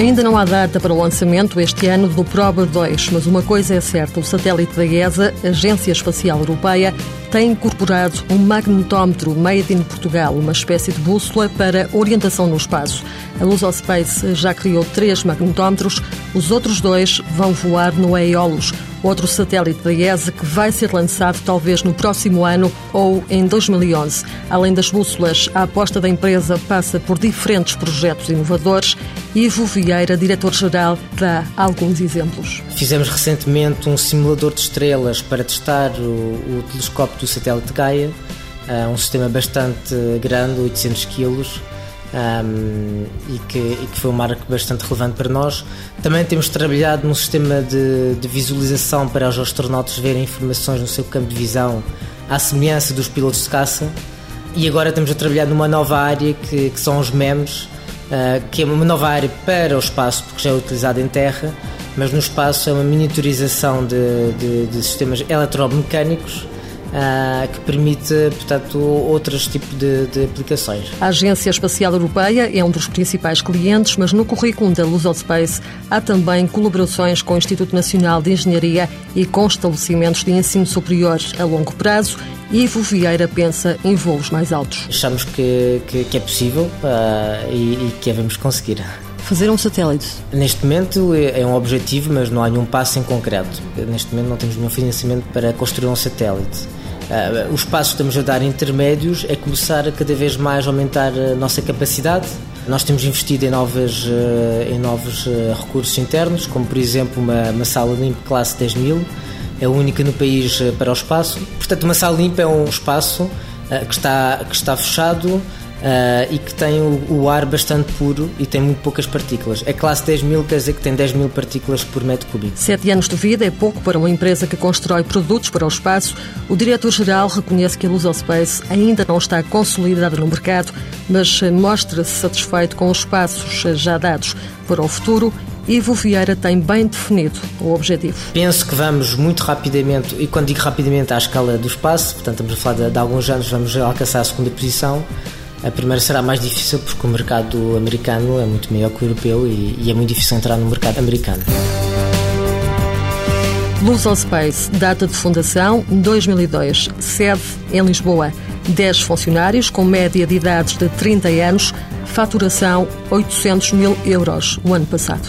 Ainda não há data para o lançamento este ano do Proba 2, mas uma coisa é certa: o satélite da ESA, Agência Espacial Europeia, tem incorporado um magnetómetro made in Portugal, uma espécie de bússola para orientação no espaço. A Lusospace já criou três magnetómetros, os outros dois vão voar no Aeolus, outro satélite da ESA que vai ser lançado talvez no próximo ano ou em 2011. Além das bússolas, a aposta da empresa passa por diferentes projetos inovadores. Ivo Vieira, diretor-geral, dá alguns exemplos. Fizemos recentemente um simulador de estrelas para testar o, o telescópio do satélite Gaia, uh, um sistema bastante grande, 800 quilos, um, e, que, e, que, foi um marco bastante relevante para nós. Também temos trabalhado num sistema de, de, visualização para os astronautas verem informações no seu campo de visão, à semelhança dos pilotos de caça. E agora estamos a trabalhar numa nova área que, que são os MEMS, uh, que é uma nova área para o espaço, porque já é utilizado em terra, mas no espaço é uma miniaturização de, de, de sistemas eletromecânicos Uh, que permite, portanto, outros tipos de, de, aplicações. A Agência Espacial Europeia é um dos principais clientes, mas no currículo da Space há também colaborações com o Instituto Nacional de Engenharia e com estabelecimentos de ensino superior a longo prazo. Ivo Vieira pensa em voos mais altos. Achamos que, que, que é possível uh, e, e que devemos conseguir fazer um satélite? Neste momento é, é um objetivo, mas não há nenhum passo em concreto. Neste momento não temos nenhum financiamento para construir um satélite. Uh, o espaço que estamos a dar intermédios é começar a cada vez mais aumentar a nossa capacidade. Nós temos investido em, novas, uh, em novos uh, recursos internos, como por exemplo uma, uma sala limpa classe 10 mil, é a única no país para o espaço. Portanto, uma sala limpa é um espaço que, está, que está fechado, Uh, e que tem o, o, ar bastante puro e tem muito poucas partículas. É classe 10 mil, quer dizer que tem 10 mil partículas por metro cúbico. Sete anos de vida é pouco para uma empresa que constrói produtos para o espaço. O diretor-geral reconhece que a Lusospace ainda não está consolidada no mercado, mas mostra-se satisfeito com os passos já dados. Para o futuro, Ivo Vieira tem bem definido o objetivo. Penso que vamos muito rapidamente, e quando digo rapidamente à escala do espaço, portanto estamos a falar de, de alguns anos, vamos alcançar a segunda posição. A primeira será mais difícil porque o mercado americano é muito maior que o europeu e, e é muito difícil entrar no mercado americano. Luz Space, data de fundação 2002, sede em Lisboa. 10 funcionários com média de idades de 30 anos, faturação 800 mil euros o ano passado.